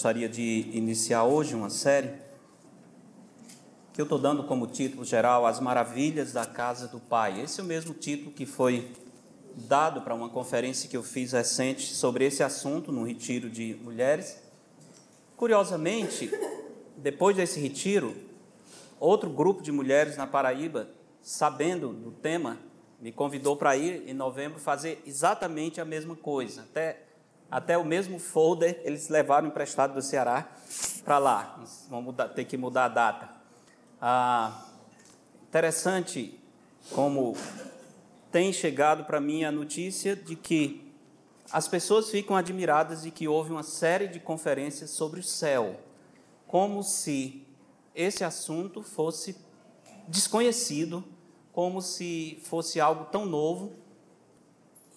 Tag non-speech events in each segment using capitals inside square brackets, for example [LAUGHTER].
Gostaria de iniciar hoje uma série que eu estou dando como título geral As Maravilhas da Casa do Pai. Esse é o mesmo título que foi dado para uma conferência que eu fiz recente sobre esse assunto no retiro de mulheres. Curiosamente, depois desse retiro, outro grupo de mulheres na Paraíba, sabendo do tema, me convidou para ir em novembro fazer exatamente a mesma coisa. Até até o mesmo folder eles levaram emprestado do Ceará para lá. Vão mudar, ter que mudar a data. Ah, interessante como tem chegado para mim a notícia de que as pessoas ficam admiradas de que houve uma série de conferências sobre o céu, como se esse assunto fosse desconhecido, como se fosse algo tão novo.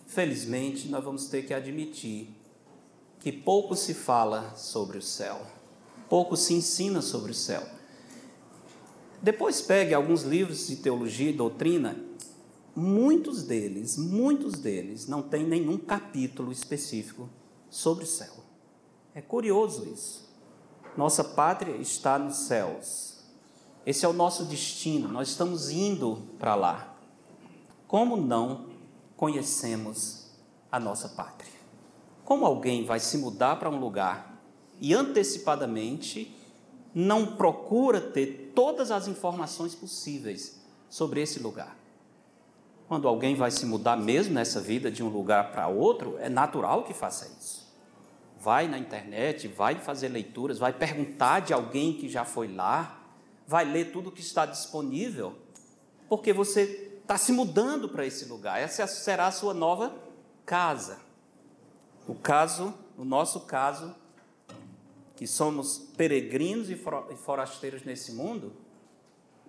Felizmente, nós vamos ter que admitir que pouco se fala sobre o céu, pouco se ensina sobre o céu. Depois pegue alguns livros de teologia e doutrina, muitos deles, muitos deles não têm nenhum capítulo específico sobre o céu. É curioso isso. Nossa pátria está nos céus. Esse é o nosso destino, nós estamos indo para lá. Como não conhecemos a nossa pátria? Como alguém vai se mudar para um lugar e antecipadamente não procura ter todas as informações possíveis sobre esse lugar? Quando alguém vai se mudar mesmo nessa vida de um lugar para outro, é natural que faça isso. Vai na internet, vai fazer leituras, vai perguntar de alguém que já foi lá, vai ler tudo que está disponível, porque você está se mudando para esse lugar. Essa será a sua nova casa. O caso, o nosso caso, que somos peregrinos e forasteiros nesse mundo,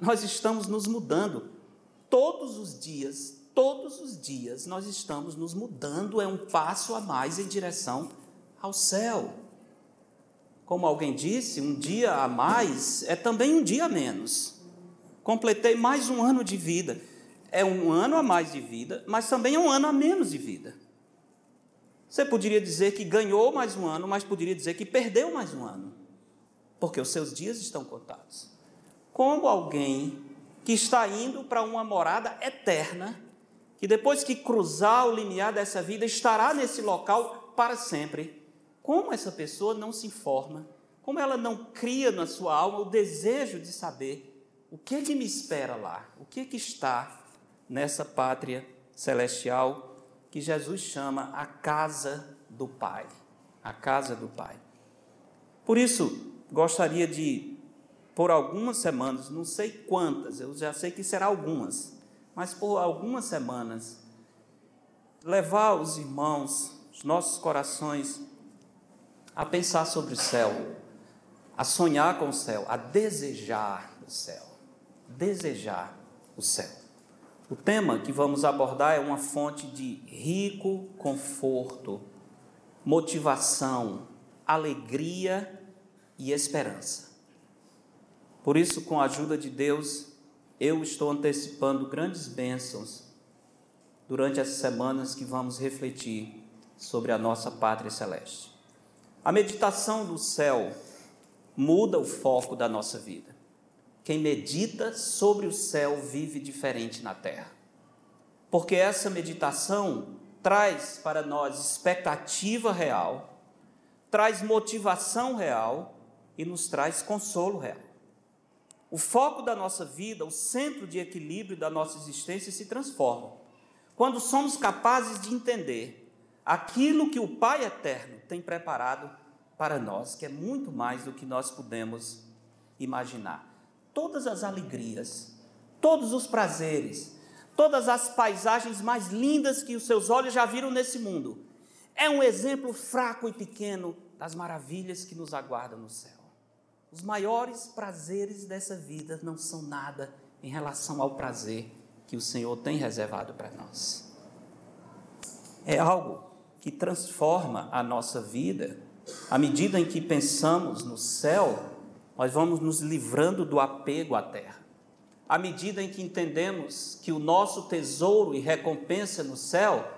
nós estamos nos mudando todos os dias, todos os dias nós estamos nos mudando, é um passo a mais em direção ao céu. Como alguém disse, um dia a mais é também um dia a menos. Completei mais um ano de vida. É um ano a mais de vida, mas também é um ano a menos de vida. Você poderia dizer que ganhou mais um ano, mas poderia dizer que perdeu mais um ano, porque os seus dias estão contados. Como alguém que está indo para uma morada eterna, que depois que cruzar o limiar dessa vida estará nesse local para sempre, como essa pessoa não se informa, como ela não cria na sua alma o desejo de saber o que, é que me espera lá, o que, é que está nessa pátria celestial que Jesus chama a casa do Pai. A casa do Pai. Por isso, gostaria de, por algumas semanas, não sei quantas, eu já sei que será algumas, mas por algumas semanas, levar os irmãos, os nossos corações, a pensar sobre o céu, a sonhar com o céu, a desejar o céu. Desejar o céu. O tema que vamos abordar é uma fonte de rico conforto, motivação, alegria e esperança. Por isso, com a ajuda de Deus, eu estou antecipando grandes bênçãos durante essas semanas que vamos refletir sobre a nossa pátria celeste. A meditação do céu muda o foco da nossa vida. Quem medita sobre o céu vive diferente na terra. Porque essa meditação traz para nós expectativa real, traz motivação real e nos traz consolo real. O foco da nossa vida, o centro de equilíbrio da nossa existência se transforma quando somos capazes de entender aquilo que o Pai eterno tem preparado para nós, que é muito mais do que nós podemos imaginar todas as alegrias, todos os prazeres, todas as paisagens mais lindas que os seus olhos já viram nesse mundo. É um exemplo fraco e pequeno das maravilhas que nos aguardam no céu. Os maiores prazeres dessa vida não são nada em relação ao prazer que o Senhor tem reservado para nós. É algo que transforma a nossa vida à medida em que pensamos no céu nós vamos nos livrando do apego à terra. À medida em que entendemos que o nosso tesouro e recompensa no céu,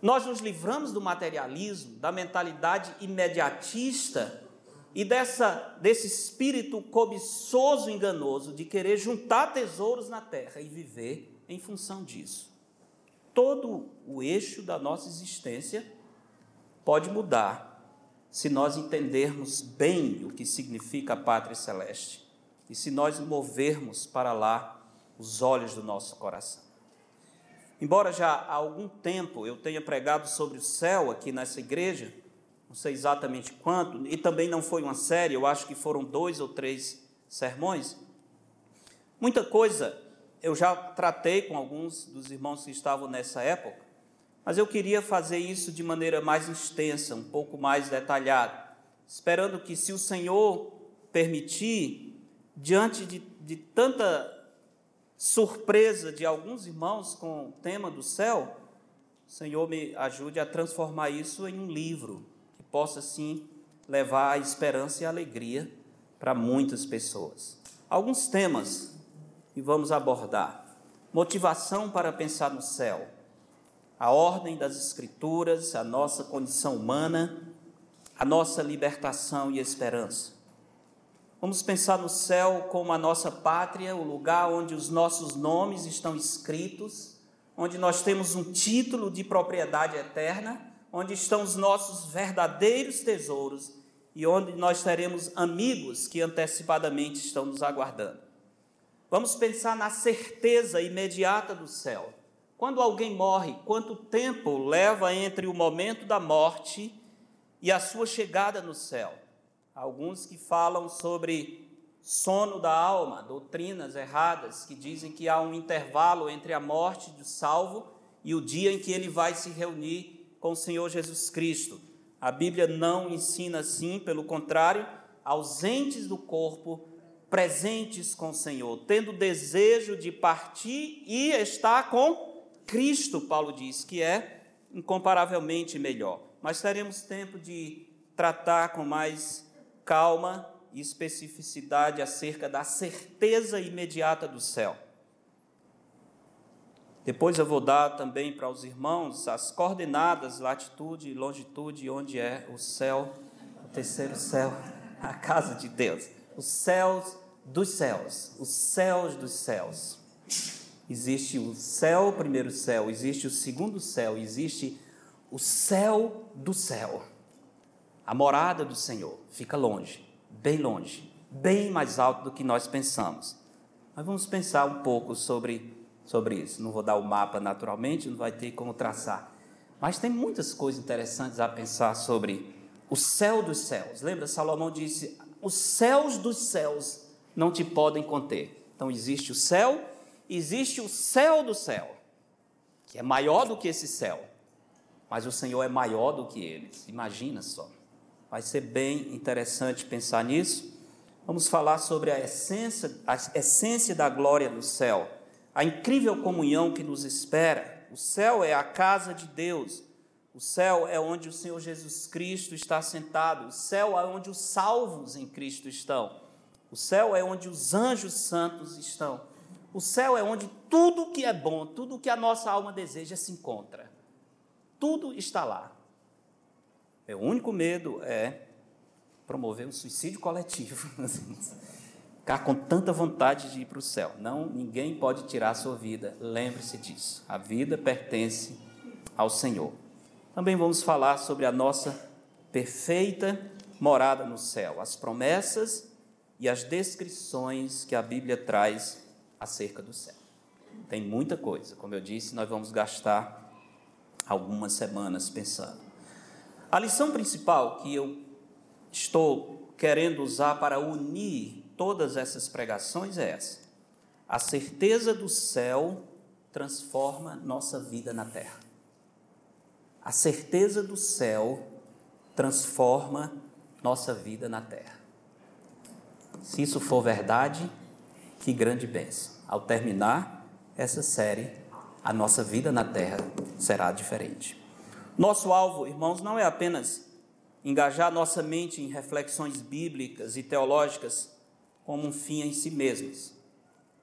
nós nos livramos do materialismo, da mentalidade imediatista e dessa, desse espírito cobiçoso, enganoso, de querer juntar tesouros na terra e viver em função disso. Todo o eixo da nossa existência pode mudar se nós entendermos bem o que significa a pátria celeste e se nós movermos para lá os olhos do nosso coração. Embora já há algum tempo eu tenha pregado sobre o céu aqui nessa igreja, não sei exatamente quanto, e também não foi uma série, eu acho que foram dois ou três sermões. Muita coisa eu já tratei com alguns dos irmãos que estavam nessa época, mas eu queria fazer isso de maneira mais extensa, um pouco mais detalhada, esperando que, se o Senhor permitir, diante de, de tanta surpresa de alguns irmãos com o tema do céu, o Senhor me ajude a transformar isso em um livro possa sim levar a esperança e a alegria para muitas pessoas. Alguns temas que vamos abordar: motivação para pensar no céu, a ordem das Escrituras, a nossa condição humana, a nossa libertação e esperança. Vamos pensar no céu como a nossa pátria, o lugar onde os nossos nomes estão escritos, onde nós temos um título de propriedade eterna onde estão os nossos verdadeiros tesouros e onde nós teremos amigos que antecipadamente estão nos aguardando. Vamos pensar na certeza imediata do céu. Quando alguém morre, quanto tempo leva entre o momento da morte e a sua chegada no céu? Alguns que falam sobre sono da alma, doutrinas erradas que dizem que há um intervalo entre a morte do salvo e o dia em que ele vai se reunir com o Senhor Jesus Cristo. A Bíblia não ensina assim, pelo contrário, ausentes do corpo, presentes com o Senhor, tendo desejo de partir e estar com Cristo, Paulo diz, que é incomparavelmente melhor. Mas teremos tempo de tratar com mais calma e especificidade acerca da certeza imediata do céu. Depois eu vou dar também para os irmãos as coordenadas, latitude e longitude, onde é o céu, o terceiro céu, a casa de Deus. Os céus dos céus, os céus dos céus. Existe o céu, primeiro céu, existe o segundo céu, existe o céu do céu. A morada do Senhor fica longe, bem longe, bem mais alto do que nós pensamos. Mas vamos pensar um pouco sobre sobre isso. Não vou dar o mapa naturalmente, não vai ter como traçar. Mas tem muitas coisas interessantes a pensar sobre o céu dos céus. Lembra, Salomão disse: os céus dos céus não te podem conter. Então existe o céu, existe o céu do céu, que é maior do que esse céu. Mas o Senhor é maior do que eles. Imagina só. Vai ser bem interessante pensar nisso. Vamos falar sobre a essência, a essência da glória do céu a incrível comunhão que nos espera. O céu é a casa de Deus. O céu é onde o Senhor Jesus Cristo está sentado. O céu é onde os salvos em Cristo estão. O céu é onde os anjos santos estão. O céu é onde tudo que é bom, tudo que a nossa alma deseja se encontra. Tudo está lá. Meu único medo é promover um suicídio coletivo. [LAUGHS] ficar com tanta vontade de ir para o céu. Não, ninguém pode tirar a sua vida. Lembre-se disso. A vida pertence ao Senhor. Também vamos falar sobre a nossa perfeita morada no céu, as promessas e as descrições que a Bíblia traz acerca do céu. Tem muita coisa, como eu disse, nós vamos gastar algumas semanas pensando. A lição principal que eu estou querendo usar para unir todas essas pregações é essa: a certeza do céu transforma nossa vida na terra. A certeza do céu transforma nossa vida na terra. Se isso for verdade, que grande bênção. Ao terminar essa série, a nossa vida na terra será diferente. Nosso alvo, irmãos, não é apenas engajar nossa mente em reflexões bíblicas e teológicas como um fim em si mesmos.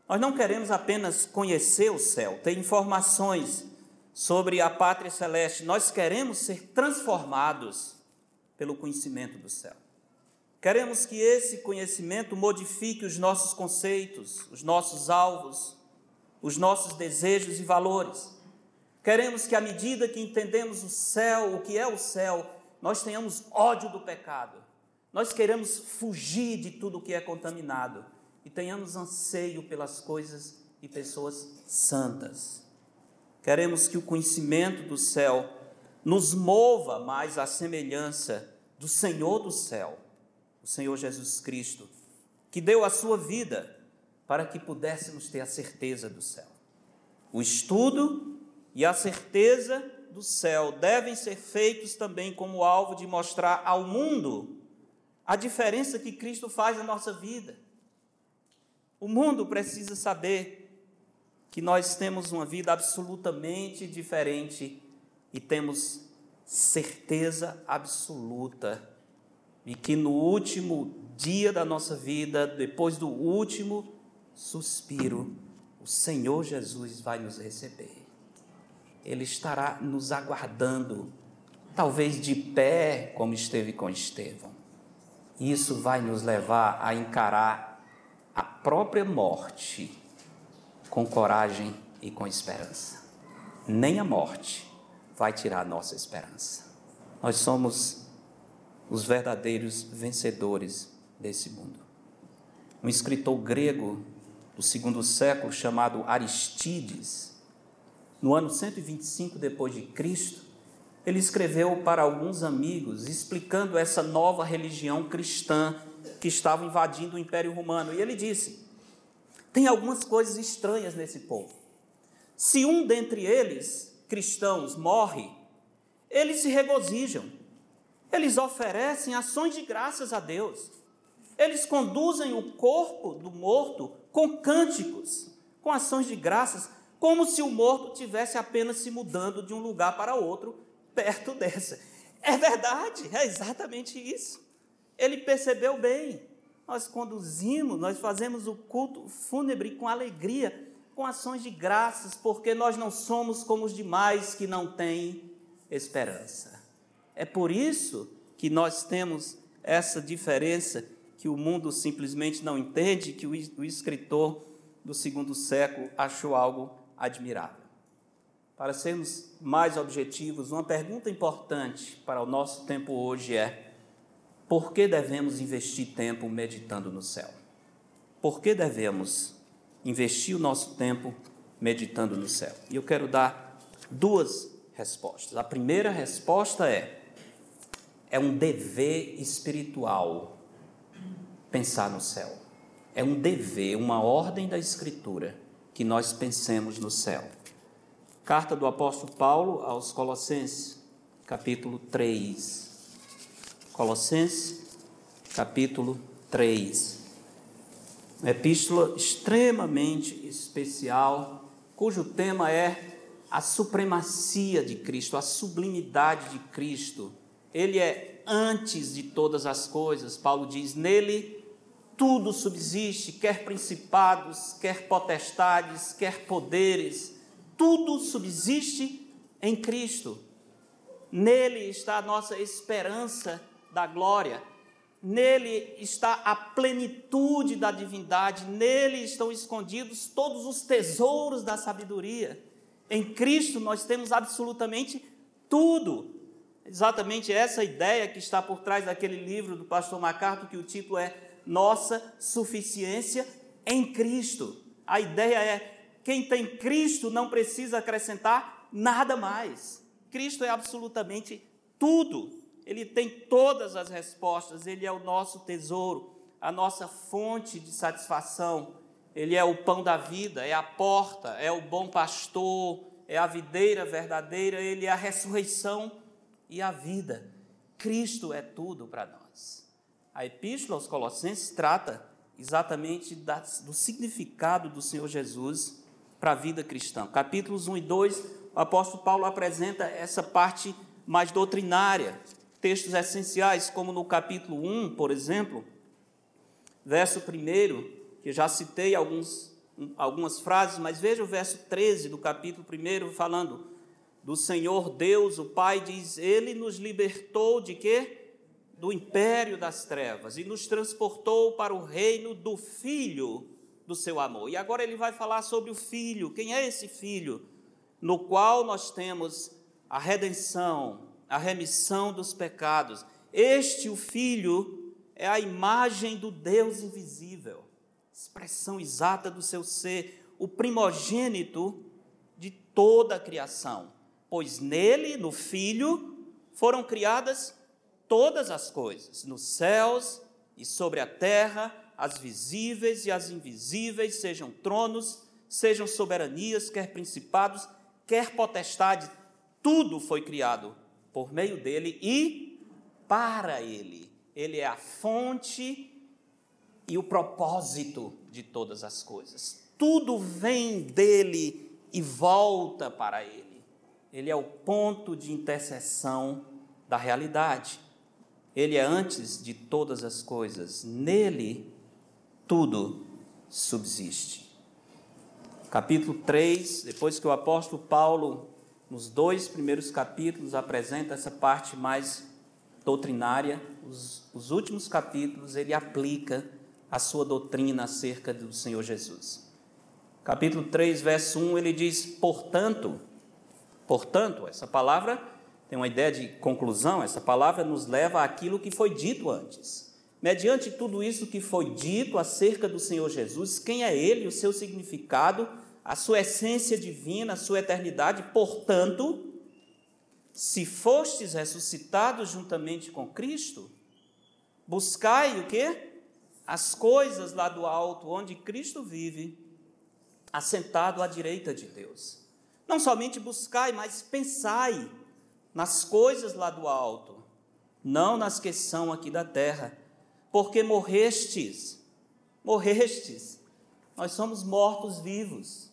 Nós não queremos apenas conhecer o céu, ter informações sobre a pátria celeste, nós queremos ser transformados pelo conhecimento do céu. Queremos que esse conhecimento modifique os nossos conceitos, os nossos alvos, os nossos desejos e valores. Queremos que, à medida que entendemos o céu, o que é o céu, nós tenhamos ódio do pecado. Nós queremos fugir de tudo que é contaminado e tenhamos anseio pelas coisas e pessoas santas. Queremos que o conhecimento do céu nos mova mais à semelhança do Senhor do céu, o Senhor Jesus Cristo, que deu a sua vida para que pudéssemos ter a certeza do céu. O estudo e a certeza do céu devem ser feitos também como alvo de mostrar ao mundo a diferença que Cristo faz na nossa vida. O mundo precisa saber que nós temos uma vida absolutamente diferente e temos certeza absoluta de que no último dia da nossa vida, depois do último suspiro, o Senhor Jesus vai nos receber. Ele estará nos aguardando, talvez de pé, como esteve com Estevão. Isso vai nos levar a encarar a própria morte com coragem e com esperança. Nem a morte vai tirar a nossa esperança. Nós somos os verdadeiros vencedores desse mundo. Um escritor grego do segundo século chamado Aristides, no ano 125 depois de Cristo, ele escreveu para alguns amigos explicando essa nova religião cristã que estava invadindo o Império Romano. E ele disse: tem algumas coisas estranhas nesse povo. Se um dentre eles, cristãos, morre, eles se regozijam, eles oferecem ações de graças a Deus, eles conduzem o corpo do morto com cânticos, com ações de graças, como se o morto tivesse apenas se mudando de um lugar para outro perto dessa. É verdade, é exatamente isso. Ele percebeu bem nós conduzimos, nós fazemos o culto fúnebre com alegria, com ações de graças, porque nós não somos como os demais que não têm esperança. É por isso que nós temos essa diferença que o mundo simplesmente não entende, que o escritor do segundo século achou algo admirável. Para sermos mais objetivos, uma pergunta importante para o nosso tempo hoje é: por que devemos investir tempo meditando no céu? Por que devemos investir o nosso tempo meditando no céu? E eu quero dar duas respostas. A primeira resposta é: é um dever espiritual pensar no céu. É um dever, uma ordem da Escritura que nós pensemos no céu. Carta do apóstolo Paulo aos Colossenses, capítulo 3. Colossenses, capítulo 3. Uma epístola extremamente especial, cujo tema é a supremacia de Cristo, a sublimidade de Cristo. Ele é antes de todas as coisas. Paulo diz: nele tudo subsiste, quer principados, quer potestades, quer poderes, tudo subsiste em Cristo. Nele está a nossa esperança da glória. Nele está a plenitude da divindade, nele estão escondidos todos os tesouros da sabedoria. Em Cristo nós temos absolutamente tudo. Exatamente essa ideia que está por trás daquele livro do pastor MacArthur, que o título é Nossa Suficiência em Cristo. A ideia é: quem tem Cristo não precisa acrescentar nada mais. Cristo é absolutamente tudo. Ele tem todas as respostas, ele é o nosso tesouro, a nossa fonte de satisfação. Ele é o pão da vida, é a porta, é o bom pastor, é a videira verdadeira, ele é a ressurreição e a vida. Cristo é tudo para nós. A Epístola aos Colossenses trata exatamente do significado do Senhor Jesus para a vida cristã. Capítulos 1 e 2, o apóstolo Paulo apresenta essa parte mais doutrinária textos essenciais, como no capítulo 1, por exemplo, verso 1, que já citei alguns, algumas frases, mas veja o verso 13 do capítulo 1, falando do Senhor Deus, o Pai, diz: Ele nos libertou de quê? do império das trevas e nos transportou para o reino do Filho do seu amor. E agora ele vai falar sobre o Filho. Quem é esse Filho? No qual nós temos a redenção, a remissão dos pecados. Este, o Filho, é a imagem do Deus invisível, expressão exata do seu ser, o primogênito de toda a criação. Pois nele, no Filho, foram criadas todas as coisas, nos céus e sobre a terra, as visíveis e as invisíveis, sejam tronos, sejam soberanias, quer principados, quer potestades, tudo foi criado por meio dele e para ele. Ele é a fonte e o propósito de todas as coisas. Tudo vem dele e volta para ele. Ele é o ponto de interseção da realidade. Ele é antes de todas as coisas. Nele, tudo subsiste. Capítulo 3, depois que o apóstolo Paulo, nos dois primeiros capítulos, apresenta essa parte mais doutrinária, os, os últimos capítulos ele aplica a sua doutrina acerca do Senhor Jesus. Capítulo 3, verso 1, ele diz: Portanto, portanto, essa palavra tem uma ideia de conclusão, essa palavra nos leva àquilo que foi dito antes. Mediante tudo isso que foi dito acerca do Senhor Jesus, quem é Ele, o seu significado, a sua essência divina, a sua eternidade, portanto, se fostes ressuscitados juntamente com Cristo, buscai o quê? As coisas lá do alto, onde Cristo vive, assentado à direita de Deus. Não somente buscai, mas pensai nas coisas lá do alto, não nas que são aqui da terra, porque morrestes, morrestes, nós somos mortos vivos,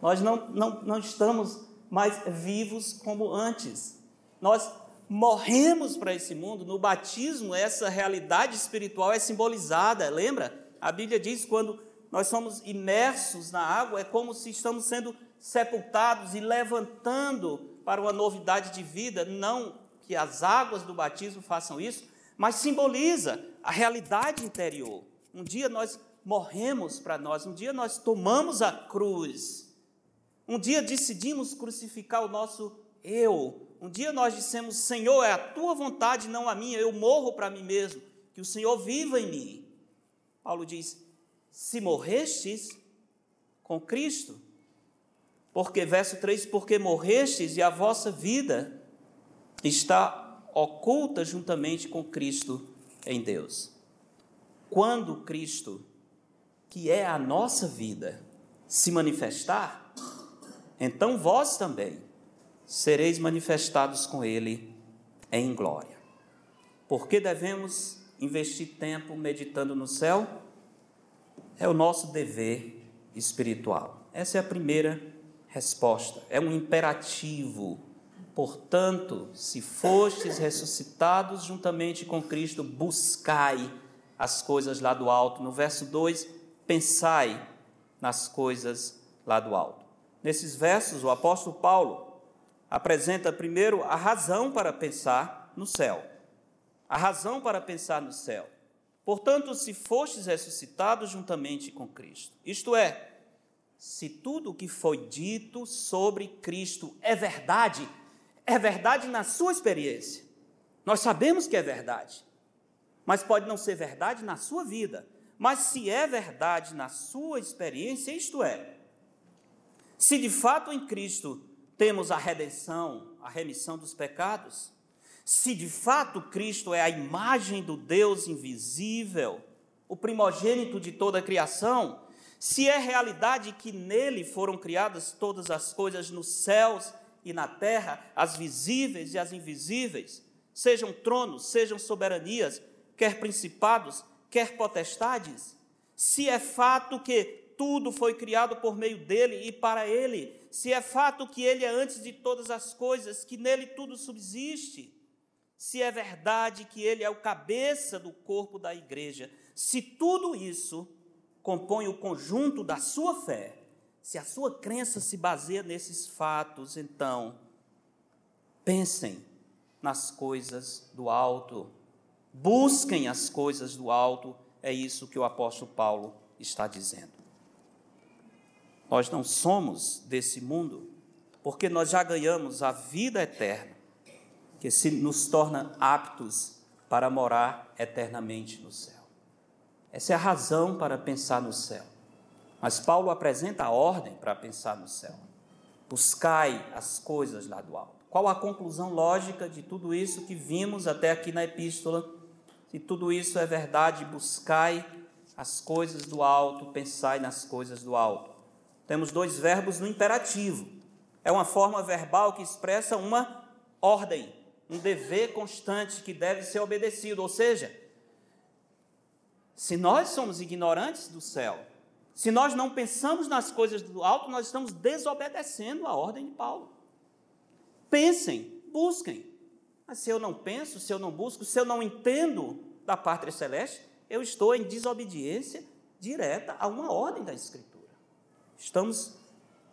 nós não, não, não estamos mais vivos como antes, nós morremos para esse mundo, no batismo essa realidade espiritual é simbolizada, lembra? A Bíblia diz quando nós somos imersos na água, é como se estamos sendo sepultados e levantando para uma novidade de vida, não que as águas do batismo façam isso, mas simboliza a realidade interior. Um dia nós morremos para nós, um dia nós tomamos a cruz, um dia decidimos crucificar o nosso eu, um dia nós dissemos: Senhor, é a tua vontade, não a minha, eu morro para mim mesmo, que o Senhor viva em mim. Paulo diz: Se morrestes com Cristo, porque, verso 3: Porque morrestes e a vossa vida está oculta juntamente com Cristo em Deus. Quando Cristo, que é a nossa vida, se manifestar, então vós também sereis manifestados com Ele em glória. Por que devemos investir tempo meditando no céu? É o nosso dever espiritual. Essa é a primeira resposta, é um imperativo. Portanto, se fostes ressuscitados juntamente com Cristo, buscai as coisas lá do alto. No verso 2, pensai nas coisas lá do alto. Nesses versos, o apóstolo Paulo apresenta primeiro a razão para pensar no céu. A razão para pensar no céu. Portanto, se fostes ressuscitados juntamente com Cristo, isto é, se tudo o que foi dito sobre Cristo é verdade, é verdade na sua experiência. Nós sabemos que é verdade, mas pode não ser verdade na sua vida. Mas se é verdade na sua experiência, isto é, se de fato em Cristo temos a redenção, a remissão dos pecados, se de fato Cristo é a imagem do Deus invisível, o primogênito de toda a criação, se é realidade que nele foram criadas todas as coisas nos céus e na terra, as visíveis e as invisíveis, sejam tronos, sejam soberanias, quer principados, quer potestades, se é fato que tudo foi criado por meio dele e para ele, se é fato que ele é antes de todas as coisas, que nele tudo subsiste, se é verdade que ele é o cabeça do corpo da igreja, se tudo isso compõe o conjunto da sua fé, se a sua crença se baseia nesses fatos, então pensem nas coisas do alto, Busquem as coisas do alto, é isso que o apóstolo Paulo está dizendo. Nós não somos desse mundo, porque nós já ganhamos a vida eterna, que se nos torna aptos para morar eternamente no céu. Essa é a razão para pensar no céu. Mas Paulo apresenta a ordem para pensar no céu. Buscai as coisas lá do alto. Qual a conclusão lógica de tudo isso que vimos até aqui na epístola? Se tudo isso é verdade, buscai as coisas do alto, pensai nas coisas do alto. Temos dois verbos no imperativo. É uma forma verbal que expressa uma ordem, um dever constante que deve ser obedecido. Ou seja, se nós somos ignorantes do céu, se nós não pensamos nas coisas do alto, nós estamos desobedecendo a ordem de Paulo. Pensem, busquem. Mas se eu não penso, se eu não busco, se eu não entendo da pátria celeste, eu estou em desobediência direta a uma ordem da Escritura. Estamos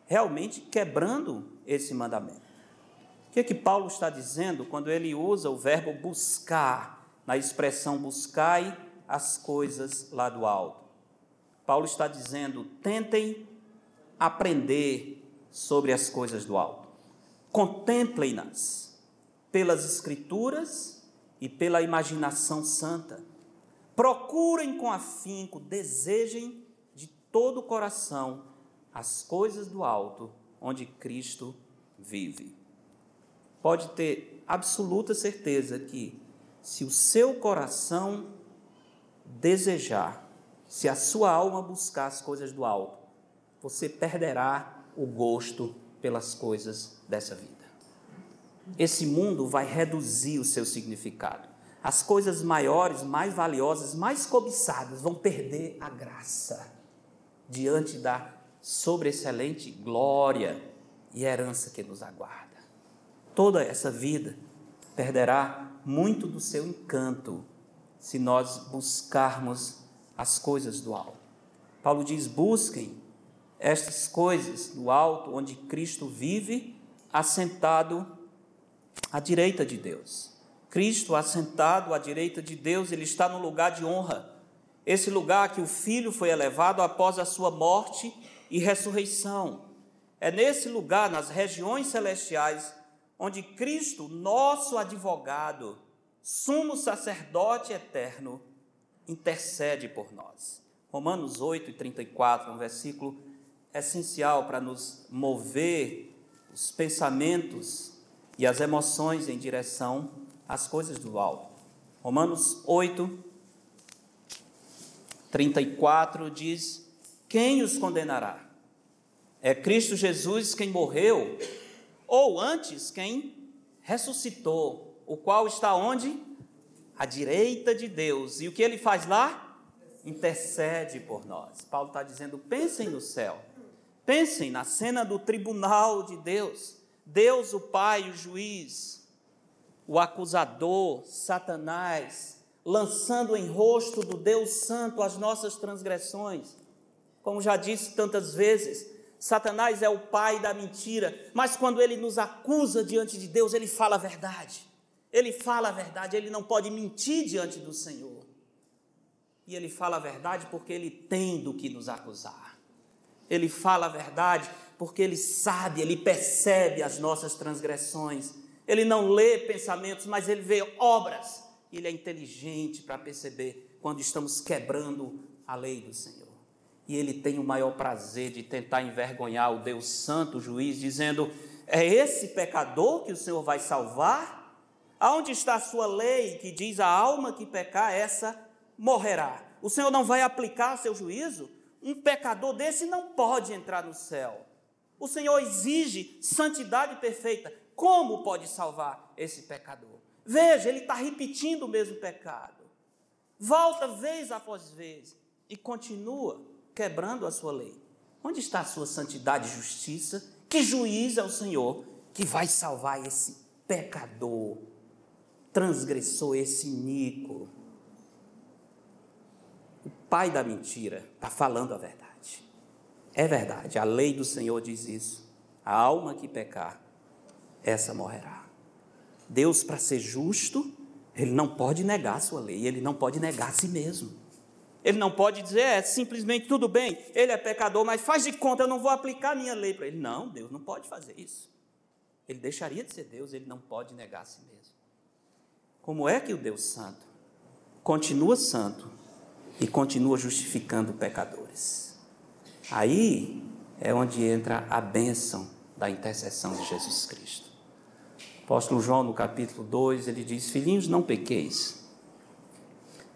realmente quebrando esse mandamento. O que é que Paulo está dizendo quando ele usa o verbo buscar, na expressão buscai as coisas lá do alto? Paulo está dizendo: tentem aprender sobre as coisas do alto. Contemplem-nas pelas Escrituras e pela imaginação santa. Procurem com afinco, desejem de todo o coração as coisas do alto, onde Cristo vive. Pode ter absoluta certeza que, se o seu coração desejar se a sua alma buscar as coisas do alto, você perderá o gosto pelas coisas dessa vida. Esse mundo vai reduzir o seu significado. As coisas maiores, mais valiosas, mais cobiçadas vão perder a graça diante da sobreexcelente glória e herança que nos aguarda. Toda essa vida perderá muito do seu encanto se nós buscarmos as coisas do alto. Paulo diz: busquem estas coisas do alto, onde Cristo vive, assentado à direita de Deus. Cristo assentado à direita de Deus, ele está no lugar de honra. Esse lugar que o Filho foi elevado após a sua morte e ressurreição. É nesse lugar, nas regiões celestiais, onde Cristo, nosso advogado, sumo sacerdote eterno, intercede por nós. Romanos 8 e 34, um versículo essencial para nos mover os pensamentos e as emoções em direção às coisas do alto. Romanos 8, 34 diz: Quem os condenará? É Cristo Jesus quem morreu, ou antes quem ressuscitou, o qual está onde? à direita de Deus. E o que ele faz lá? Intercede por nós. Paulo está dizendo: pensem no céu, pensem na cena do tribunal de Deus. Deus, o Pai, o juiz, o acusador, Satanás, lançando em rosto do Deus Santo as nossas transgressões. Como já disse tantas vezes, Satanás é o pai da mentira, mas quando ele nos acusa diante de Deus, ele fala a verdade. Ele fala a verdade, ele não pode mentir diante do Senhor. E ele fala a verdade porque ele tem do que nos acusar. Ele fala a verdade porque ele sabe, ele percebe as nossas transgressões. Ele não lê pensamentos, mas ele vê obras. Ele é inteligente para perceber quando estamos quebrando a lei do Senhor. E ele tem o maior prazer de tentar envergonhar o Deus Santo, o juiz, dizendo: É esse pecador que o Senhor vai salvar? Aonde está a sua lei que diz a alma que pecar, essa morrerá? O Senhor não vai aplicar seu juízo? Um pecador desse não pode entrar no céu. O Senhor exige santidade perfeita. Como pode salvar esse pecador? Veja, ele está repetindo o mesmo pecado. Volta vez após vez e continua quebrando a sua lei. Onde está a sua santidade e justiça? Que juiz é o Senhor que vai salvar esse pecador transgressor, esse iníquo. O pai da mentira está falando a verdade. É verdade, a lei do Senhor diz isso. A alma que pecar, essa morrerá. Deus, para ser justo, Ele não pode negar a sua lei, ele não pode negar a si mesmo. Ele não pode dizer, é simplesmente tudo bem, ele é pecador, mas faz de conta, eu não vou aplicar minha lei para ele. Não, Deus não pode fazer isso. Ele deixaria de ser Deus, ele não pode negar a si mesmo. Como é que o Deus Santo continua santo e continua justificando pecadores? Aí é onde entra a bênção da intercessão de Jesus Cristo. O apóstolo João, no capítulo 2, ele diz: Filhinhos, não pequeis.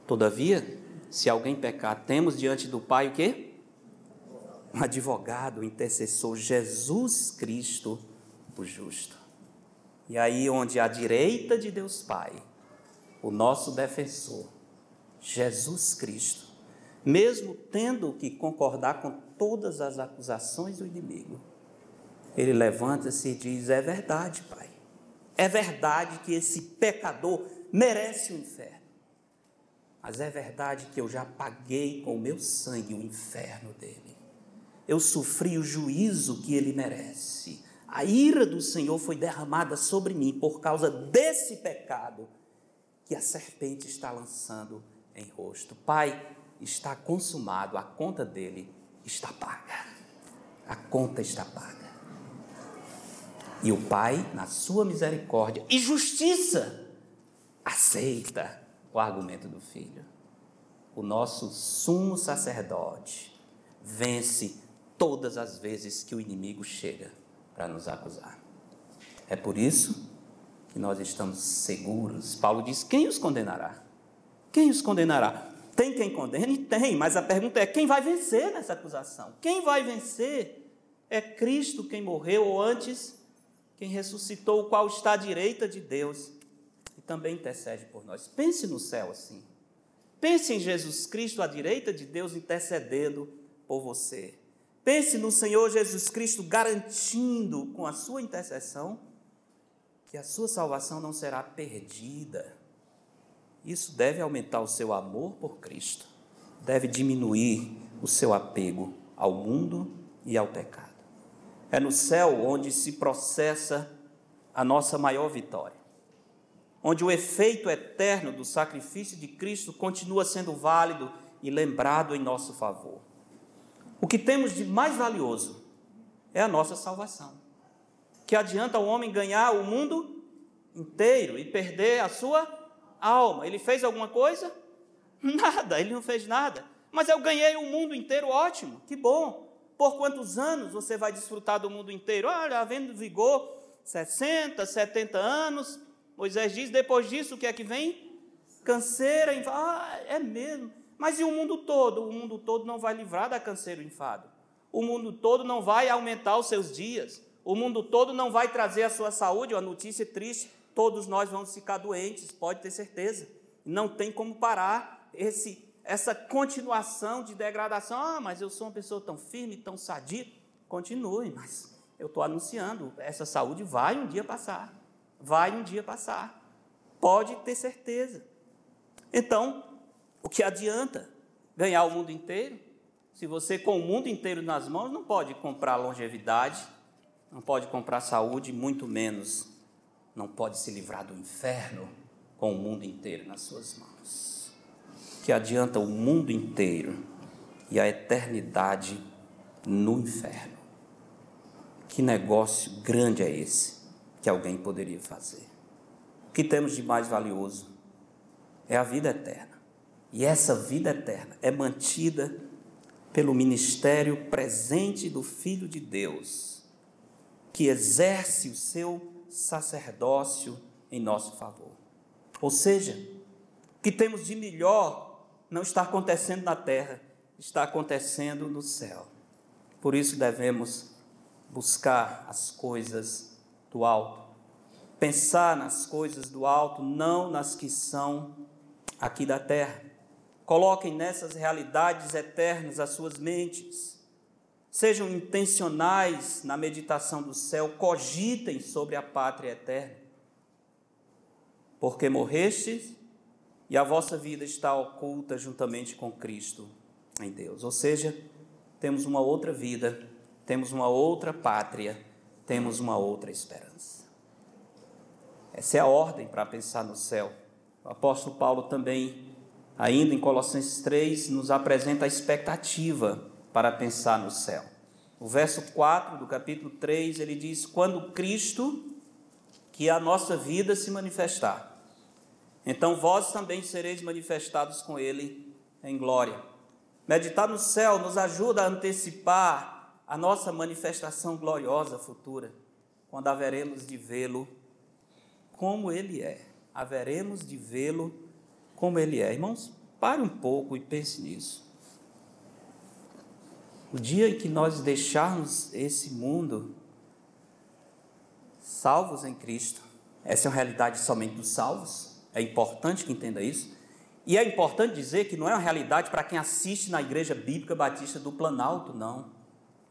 Todavia, se alguém pecar, temos diante do Pai o quê? Um advogado, um intercessor, Jesus Cristo, o justo. E aí, onde à direita de Deus Pai, o nosso defensor, Jesus Cristo, mesmo tendo que concordar com todas as acusações do inimigo, ele levanta-se e diz: É verdade, Pai. É verdade que esse pecador merece o inferno. Mas é verdade que eu já paguei com o meu sangue o inferno dele. Eu sofri o juízo que ele merece. A ira do Senhor foi derramada sobre mim por causa desse pecado que a serpente está lançando em rosto. Pai, está consumado, a conta dele está paga. A conta está paga. E o Pai, na sua misericórdia e justiça, aceita o argumento do Filho. O nosso sumo sacerdote vence todas as vezes que o inimigo chega para nos acusar. É por isso que nós estamos seguros. Paulo diz: quem os condenará? Quem os condenará? Tem quem condene? Tem, mas a pergunta é: quem vai vencer nessa acusação? Quem vai vencer? É Cristo quem morreu, ou antes, quem ressuscitou, o qual está à direita de Deus e também intercede por nós. Pense no céu assim. Pense em Jesus Cristo à direita de Deus intercedendo por você. Pense no Senhor Jesus Cristo garantindo com a sua intercessão que a sua salvação não será perdida. Isso deve aumentar o seu amor por Cristo, deve diminuir o seu apego ao mundo e ao pecado. É no céu onde se processa a nossa maior vitória, onde o efeito eterno do sacrifício de Cristo continua sendo válido e lembrado em nosso favor. O que temos de mais valioso é a nossa salvação. Que adianta o homem ganhar o mundo inteiro e perder a sua alma? Ele fez alguma coisa? [LAUGHS] Nada, ele não fez nada. Mas eu ganhei o mundo inteiro, ótimo, que bom. Por quantos anos você vai desfrutar do mundo inteiro? Olha, havendo vigor 60, 70 anos. Moisés diz: depois disso, o que é que vem? Canseira, enfado. Ah, é mesmo. Mas e o mundo todo? O mundo todo não vai livrar da canseira enfado. O mundo todo não vai aumentar os seus dias. O mundo todo não vai trazer a sua saúde. Uma notícia triste: todos nós vamos ficar doentes, pode ter certeza. Não tem como parar esse essa continuação de degradação. Ah, mas eu sou uma pessoa tão firme, tão sadia. Continue, mas eu estou anunciando: essa saúde vai um dia passar. Vai um dia passar. Pode ter certeza. Então, o que adianta ganhar o mundo inteiro? Se você, com o mundo inteiro nas mãos, não pode comprar longevidade, não pode comprar saúde, muito menos não pode se livrar do inferno com o mundo inteiro nas suas mãos que adianta o mundo inteiro e a eternidade no inferno. Que negócio grande é esse que alguém poderia fazer? O que temos de mais valioso é a vida eterna. E essa vida eterna é mantida pelo ministério presente do Filho de Deus, que exerce o seu sacerdócio em nosso favor. Ou seja, o que temos de melhor não está acontecendo na terra, está acontecendo no céu. Por isso devemos buscar as coisas do alto, pensar nas coisas do alto, não nas que são aqui da terra. Coloquem nessas realidades eternas as suas mentes. Sejam intencionais na meditação do céu, cogitem sobre a pátria eterna. Porque morrestes e a vossa vida está oculta juntamente com Cristo em Deus. Ou seja, temos uma outra vida, temos uma outra pátria, temos uma outra esperança. Essa é a ordem para pensar no céu O apóstolo Paulo também, ainda em Colossenses 3, nos apresenta a expectativa para pensar no céu. O verso 4 do capítulo 3, ele diz: Quando Cristo, que é a nossa vida, se manifestar, então vós também sereis manifestados com Ele em glória. Meditar no céu nos ajuda a antecipar a nossa manifestação gloriosa futura, quando haveremos de vê-lo como Ele é. Haveremos de vê-lo como Ele é. Irmãos, pare um pouco e pense nisso. O dia em que nós deixarmos esse mundo salvos em Cristo, essa é uma realidade somente dos salvos, é importante que entenda isso. E é importante dizer que não é uma realidade para quem assiste na Igreja Bíblica Batista do Planalto, não.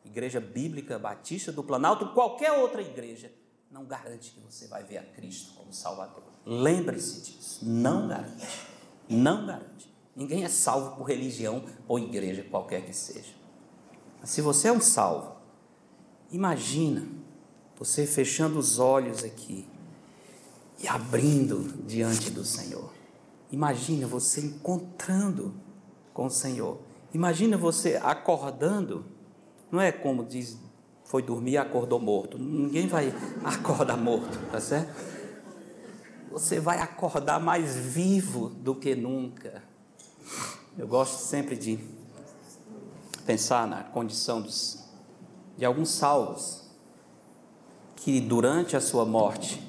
Igreja Bíblica Batista do Planalto, qualquer outra igreja, não garante que você vai ver a Cristo como Salvador. Lembre-se disso. Não garante. Não garante. Ninguém é salvo por religião ou igreja, qualquer que seja. Se você é um salvo, imagina você fechando os olhos aqui e abrindo diante do Senhor. Imagina você encontrando com o Senhor. Imagina você acordando. Não é como diz, foi dormir e acordou morto. Ninguém vai acordar morto, tá certo? Você vai acordar mais vivo do que nunca. Eu gosto sempre de pensar na condição dos, de alguns salvos que durante a sua morte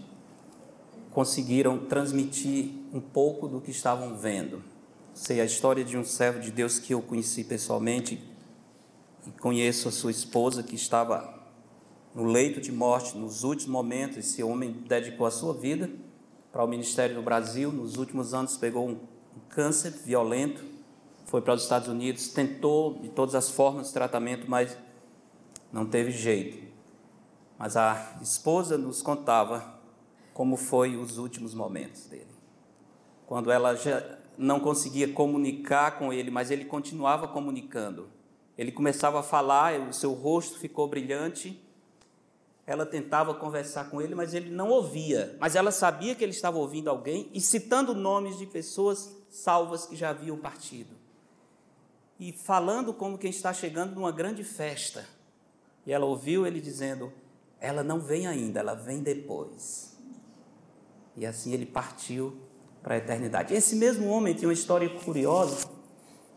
conseguiram transmitir um pouco do que estavam vendo. Sei a história de um servo de Deus que eu conheci pessoalmente e conheço a sua esposa que estava no leito de morte nos últimos momentos. Esse homem dedicou a sua vida para o ministério no Brasil. Nos últimos anos pegou um, câncer violento, foi para os Estados Unidos, tentou de todas as formas de tratamento, mas não teve jeito. Mas a esposa nos contava como foi os últimos momentos dele. Quando ela já não conseguia comunicar com ele, mas ele continuava comunicando. Ele começava a falar, o seu rosto ficou brilhante. Ela tentava conversar com ele, mas ele não ouvia. Mas ela sabia que ele estava ouvindo alguém e citando nomes de pessoas salvas que já haviam partido. E falando como quem está chegando numa grande festa. E ela ouviu ele dizendo: Ela não vem ainda, ela vem depois. E assim ele partiu para a eternidade. Esse mesmo homem tinha uma história curiosa.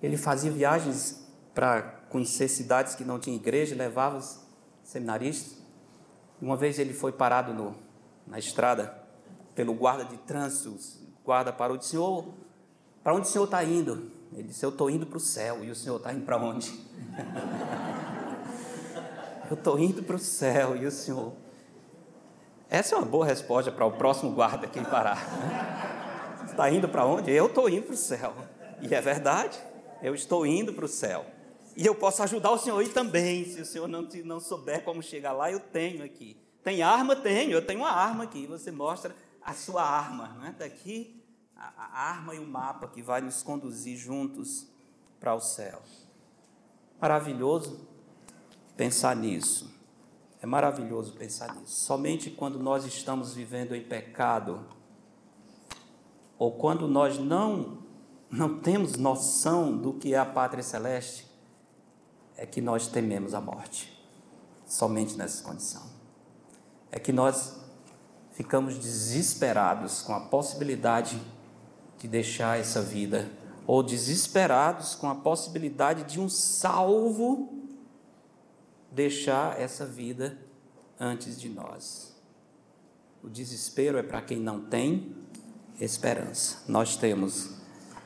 Ele fazia viagens para conhecer cidades que não tinham igreja, levava os seminaristas. Uma vez ele foi parado no, na estrada pelo guarda de trânsito. O guarda parou e disse: Senhor, para onde o senhor está indo? Ele disse: Eu estou indo para o céu. E o senhor está indo para onde? [LAUGHS] Eu estou indo para o céu. E o senhor essa é uma boa resposta para o próximo guarda que parar. [LAUGHS] Está indo para onde? Eu estou indo para o céu. E é verdade, eu estou indo para o céu. E eu posso ajudar o senhor aí também. Se o senhor não, não souber como chegar lá, eu tenho aqui. Tem arma? Tenho. Eu tenho uma arma aqui. Você mostra a sua arma. Está né? Aqui a, arma e o mapa que vai nos conduzir juntos para o céu. Maravilhoso pensar nisso. É maravilhoso pensar nisso. Somente quando nós estamos vivendo em pecado, ou quando nós não, não temos noção do que é a pátria celeste, é que nós tememos a morte. Somente nessa condição. É que nós ficamos desesperados com a possibilidade de deixar essa vida, ou desesperados com a possibilidade de um salvo deixar essa vida antes de nós. O desespero é para quem não tem esperança. Nós temos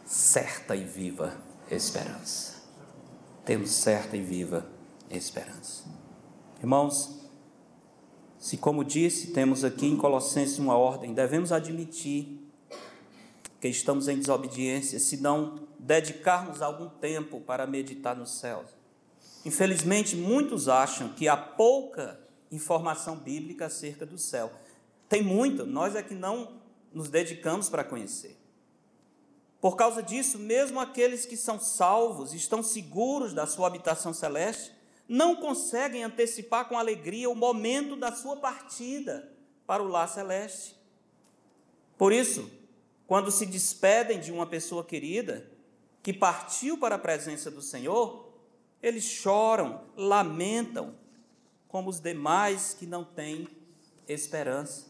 certa e viva esperança. Temos certa e viva esperança. Irmãos, se como disse, temos aqui em Colossenses uma ordem, devemos admitir que estamos em desobediência se não dedicarmos algum tempo para meditar nos céus. Infelizmente, muitos acham que há pouca informação bíblica acerca do céu. Tem muita, nós é que não nos dedicamos para conhecer. Por causa disso, mesmo aqueles que são salvos, estão seguros da sua habitação celeste, não conseguem antecipar com alegria o momento da sua partida para o lar celeste. Por isso, quando se despedem de uma pessoa querida que partiu para a presença do Senhor, eles choram, lamentam, como os demais que não têm esperança,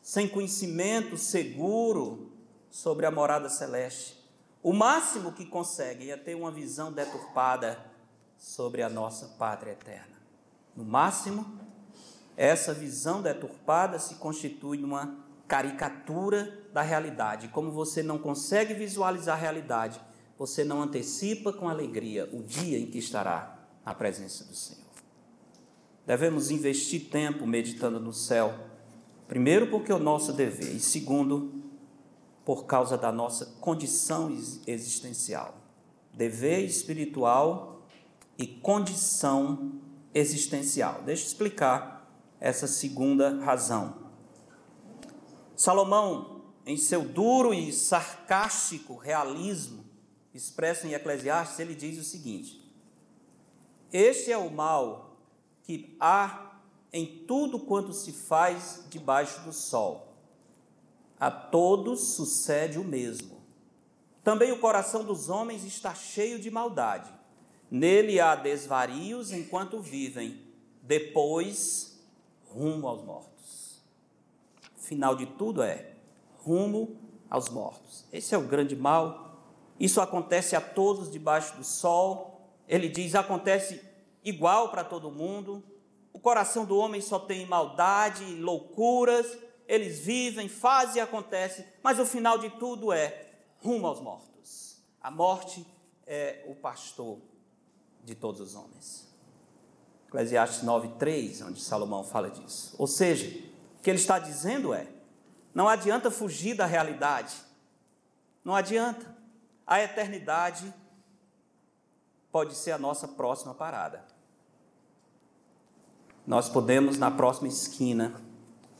sem conhecimento seguro sobre a morada celeste. O máximo que conseguem é ter uma visão deturpada sobre a nossa pátria eterna. No máximo, essa visão deturpada se constitui numa caricatura da realidade. Como você não consegue visualizar a realidade, você não antecipa com alegria o dia em que estará na presença do Senhor. Devemos investir tempo meditando no céu, primeiro porque é o nosso dever, e segundo, por causa da nossa condição existencial. Dever espiritual e condição existencial. Deixa eu explicar essa segunda razão. Salomão, em seu duro e sarcástico realismo, expresso em Eclesiastes, ele diz o seguinte: Este é o mal que há em tudo quanto se faz debaixo do sol. A todos sucede o mesmo. Também o coração dos homens está cheio de maldade. Nele há desvarios enquanto vivem, depois rumo aos mortos final de tudo é rumo aos mortos. Esse é o grande mal. Isso acontece a todos debaixo do sol. Ele diz: acontece igual para todo mundo. O coração do homem só tem maldade, loucuras. Eles vivem, fazem e acontece, mas o final de tudo é rumo aos mortos. A morte é o pastor de todos os homens. Eclesiastes 9:3, onde Salomão fala disso. Ou seja, o que ele está dizendo é: não adianta fugir da realidade, não adianta. A eternidade pode ser a nossa próxima parada. Nós podemos, na próxima esquina,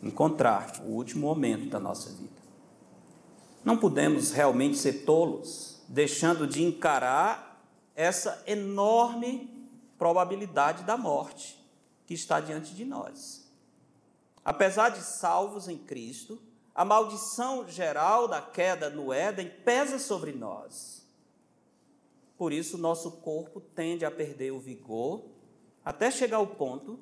encontrar o último momento da nossa vida. Não podemos realmente ser tolos, deixando de encarar essa enorme probabilidade da morte que está diante de nós. Apesar de salvos em Cristo, a maldição geral da queda no Éden pesa sobre nós. Por isso, nosso corpo tende a perder o vigor até chegar ao ponto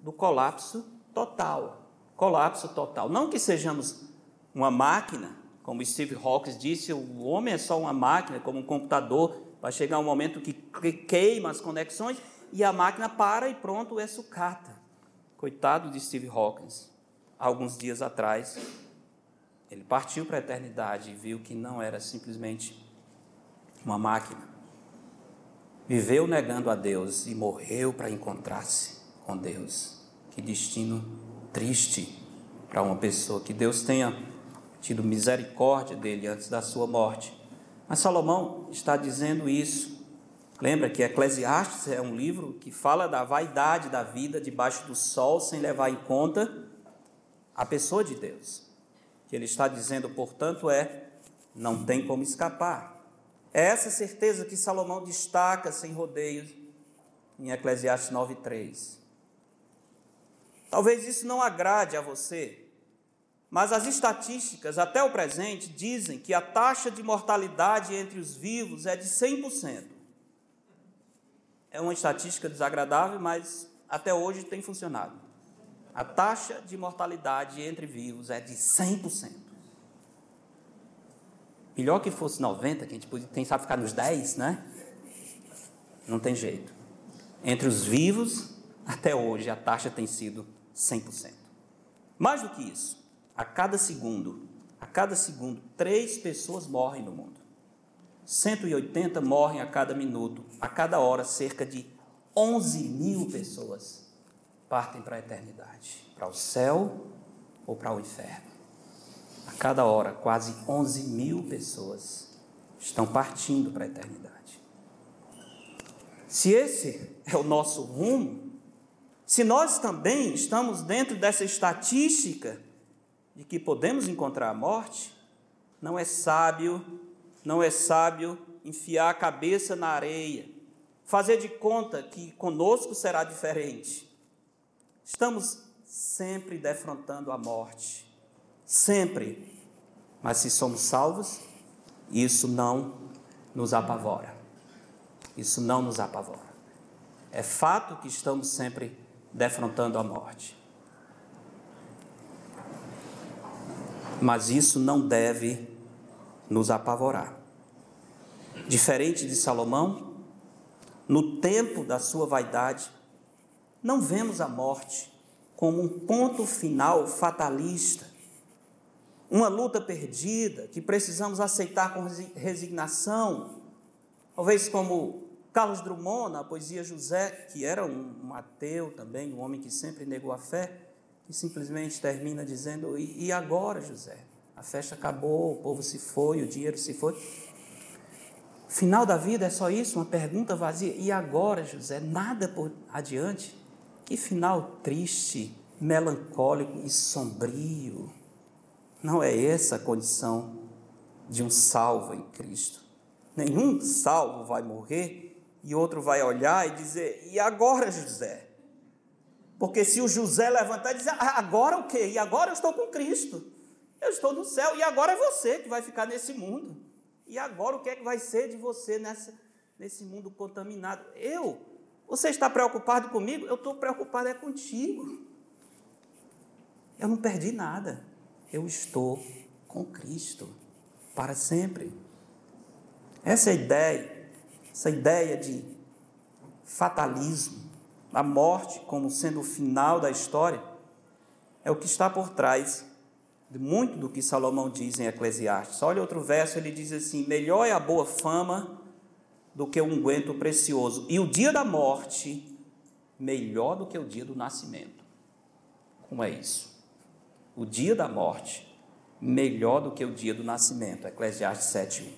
do colapso total. Colapso total. Não que sejamos uma máquina, como Steve Hawking disse, o homem é só uma máquina, como um computador, vai chegar um momento que queima as conexões e a máquina para e pronto, é sucata. Coitado de Steve Hawkins, alguns dias atrás, ele partiu para a eternidade e viu que não era simplesmente uma máquina. Viveu negando a Deus e morreu para encontrar-se com Deus. Que destino triste para uma pessoa. Que Deus tenha tido misericórdia dele antes da sua morte. Mas Salomão está dizendo isso Lembra que Eclesiastes é um livro que fala da vaidade da vida debaixo do sol, sem levar em conta a pessoa de Deus. O que ele está dizendo, portanto, é: não tem como escapar. É essa certeza que Salomão destaca sem rodeios em Eclesiastes 9:3. Talvez isso não agrade a você, mas as estatísticas até o presente dizem que a taxa de mortalidade entre os vivos é de 100%. É uma estatística desagradável, mas até hoje tem funcionado. A taxa de mortalidade entre vivos é de 100%. Melhor que fosse 90, que a gente tem sabe ficar nos 10, né? Não tem jeito. Entre os vivos, até hoje a taxa tem sido 100%. Mais do que isso, a cada segundo, a cada segundo, três pessoas morrem no mundo. 180 morrem a cada minuto, a cada hora, cerca de 11 mil pessoas partem para a eternidade, para o céu ou para o inferno. A cada hora, quase 11 mil pessoas estão partindo para a eternidade. Se esse é o nosso rumo, se nós também estamos dentro dessa estatística de que podemos encontrar a morte, não é sábio não é sábio enfiar a cabeça na areia, fazer de conta que conosco será diferente. Estamos sempre defrontando a morte, sempre. Mas se somos salvos, isso não nos apavora. Isso não nos apavora. É fato que estamos sempre defrontando a morte. Mas isso não deve nos apavorar. Diferente de Salomão, no tempo da sua vaidade, não vemos a morte como um ponto final fatalista, uma luta perdida que precisamos aceitar com resignação, talvez como Carlos Drummond, na poesia José, que era um, ateu também, um homem que sempre negou a fé, que simplesmente termina dizendo: E agora, José? A festa acabou, o povo se foi, o dinheiro se foi. Final da vida é só isso, uma pergunta vazia. E agora, José? Nada por adiante? Que final triste, melancólico e sombrio. Não é essa a condição de um salvo em Cristo. Nenhum salvo vai morrer e outro vai olhar e dizer: E agora, José? Porque se o José levantar e dizer: ah, Agora o quê? E agora eu estou com Cristo. Eu estou no céu e agora é você que vai ficar nesse mundo. E agora o que é que vai ser de você nessa, nesse mundo contaminado? Eu você está preocupado comigo? Eu estou preocupado é contigo. Eu não perdi nada. Eu estou com Cristo para sempre. Essa é ideia, essa ideia de fatalismo, a morte como sendo o final da história, é o que está por trás muito do que Salomão diz em Eclesiastes. Olha outro verso, ele diz assim: Melhor é a boa fama do que um unguento precioso. E o dia da morte, melhor do que o dia do nascimento. Como é isso? O dia da morte, melhor do que o dia do nascimento. Eclesiastes 7.1.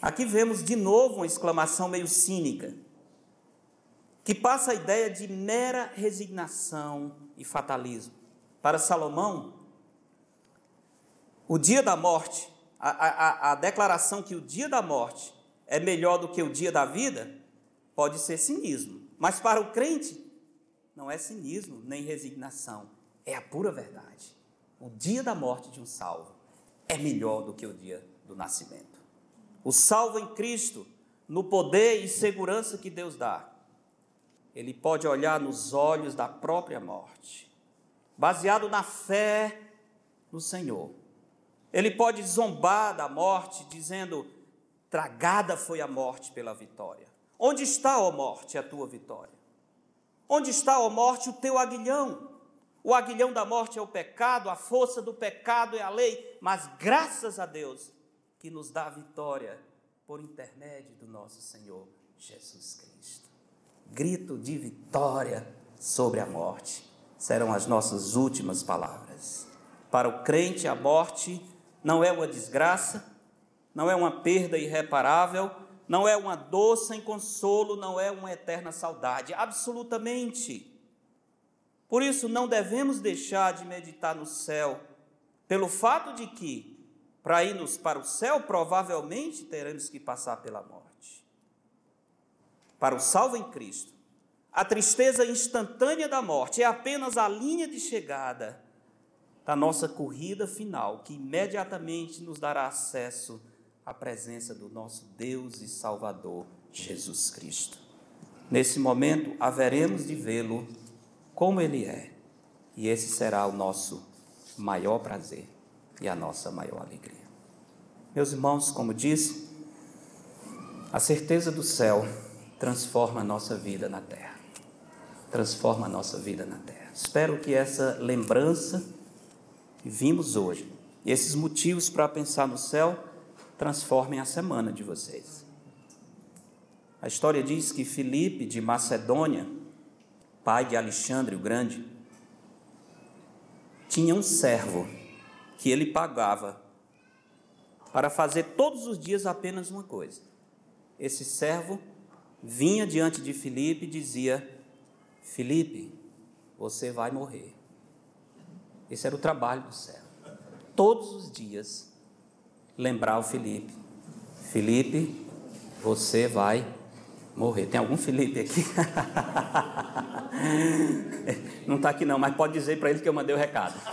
Aqui vemos de novo uma exclamação meio cínica, que passa a ideia de mera resignação e fatalismo. Para Salomão, o dia da morte, a, a, a declaração que o dia da morte é melhor do que o dia da vida, pode ser cinismo. Mas para o crente, não é cinismo nem resignação, é a pura verdade. O dia da morte de um salvo é melhor do que o dia do nascimento. O salvo em Cristo, no poder e segurança que Deus dá, ele pode olhar nos olhos da própria morte, baseado na fé no Senhor. Ele pode zombar da morte, dizendo: Tragada foi a morte pela vitória. Onde está, ó morte, a tua vitória? Onde está, ó morte, o teu aguilhão? O aguilhão da morte é o pecado, a força do pecado é a lei, mas graças a Deus que nos dá a vitória por intermédio do nosso Senhor Jesus Cristo. Grito de vitória sobre a morte serão as nossas últimas palavras. Para o crente, a morte não é uma desgraça, não é uma perda irreparável, não é uma dor sem consolo, não é uma eterna saudade, absolutamente. Por isso, não devemos deixar de meditar no céu, pelo fato de que, para irmos para o céu, provavelmente teremos que passar pela morte. Para o salvo em Cristo, a tristeza instantânea da morte é apenas a linha de chegada da nossa corrida final, que imediatamente nos dará acesso a presença do nosso Deus e Salvador Jesus Cristo. Nesse momento, haveremos de vê-lo como ele é, e esse será o nosso maior prazer e a nossa maior alegria. Meus irmãos, como disse, a certeza do céu transforma a nossa vida na terra. Transforma a nossa vida na terra. Espero que essa lembrança vimos hoje, esses motivos para pensar no céu, transformem a semana de vocês. A história diz que Filipe de Macedônia, pai de Alexandre o Grande, tinha um servo que ele pagava para fazer todos os dias apenas uma coisa. Esse servo vinha diante de Filipe e dizia: Filipe, você vai morrer. Esse era o trabalho do servo. Todos os dias lembrar o Felipe: Felipe, você vai morrer. Tem algum Felipe aqui? [LAUGHS] não está aqui não, mas pode dizer para ele que eu mandei o recado. [LAUGHS]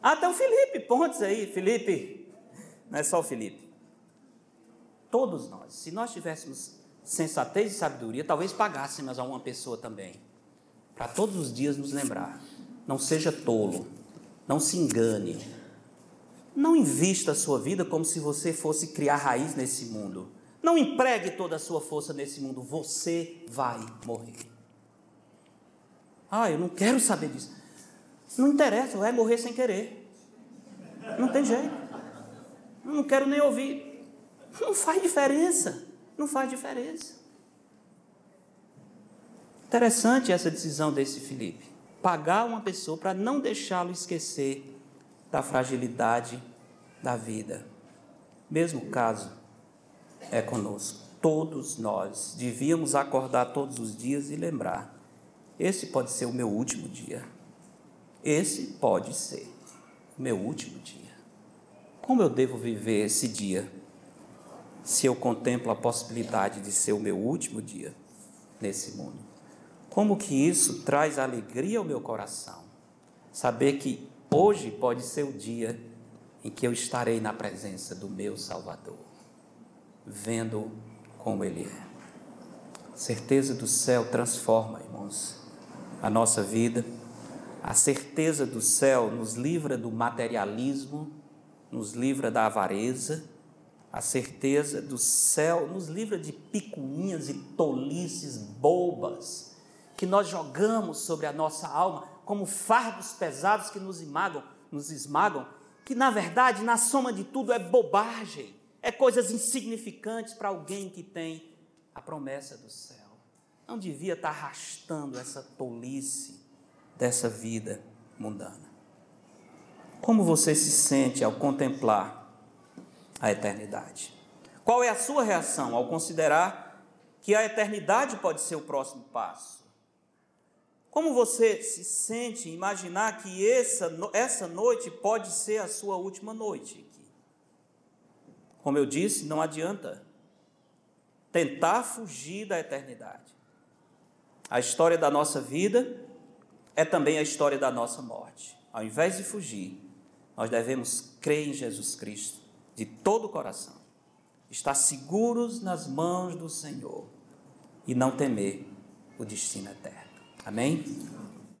Até o Felipe Pontes aí, Felipe, não é só o Felipe. Todos nós, se nós tivéssemos sensatez e sabedoria, talvez pagássemos a uma pessoa também, para todos os dias nos lembrar. Não seja tolo, não se engane, não invista a sua vida como se você fosse criar raiz nesse mundo. Não empregue toda a sua força nesse mundo, você vai morrer. Ah, eu não quero saber disso. Não interessa, vai morrer sem querer. Não tem jeito. Não quero nem ouvir. Não faz diferença. Não faz diferença. Interessante essa decisão desse Felipe. Pagar uma pessoa para não deixá-lo esquecer da fragilidade da vida. Mesmo caso é conosco. Todos nós devíamos acordar todos os dias e lembrar: esse pode ser o meu último dia. Esse pode ser o meu último dia. Como eu devo viver esse dia? Se eu contemplo a possibilidade de ser o meu último dia nesse mundo. Como que isso traz alegria ao meu coração? Saber que hoje pode ser o dia em que eu estarei na presença do meu Salvador, vendo como Ele é. Certeza do céu transforma, irmãos, a nossa vida. A certeza do céu nos livra do materialismo, nos livra da avareza. A certeza do céu nos livra de picuinhas e tolices bobas que nós jogamos sobre a nossa alma como fardos pesados que nos esmagam, nos esmagam que na verdade, na soma de tudo, é bobagem, é coisas insignificantes para alguém que tem a promessa do céu. Não devia estar arrastando essa tolice dessa vida mundana. Como você se sente ao contemplar a eternidade? Qual é a sua reação ao considerar que a eternidade pode ser o próximo passo? Como você se sente imaginar que essa, essa noite pode ser a sua última noite aqui? Como eu disse, não adianta tentar fugir da eternidade. A história da nossa vida é também a história da nossa morte. Ao invés de fugir, nós devemos crer em Jesus Cristo de todo o coração, estar seguros nas mãos do Senhor e não temer o destino eterno. Amém?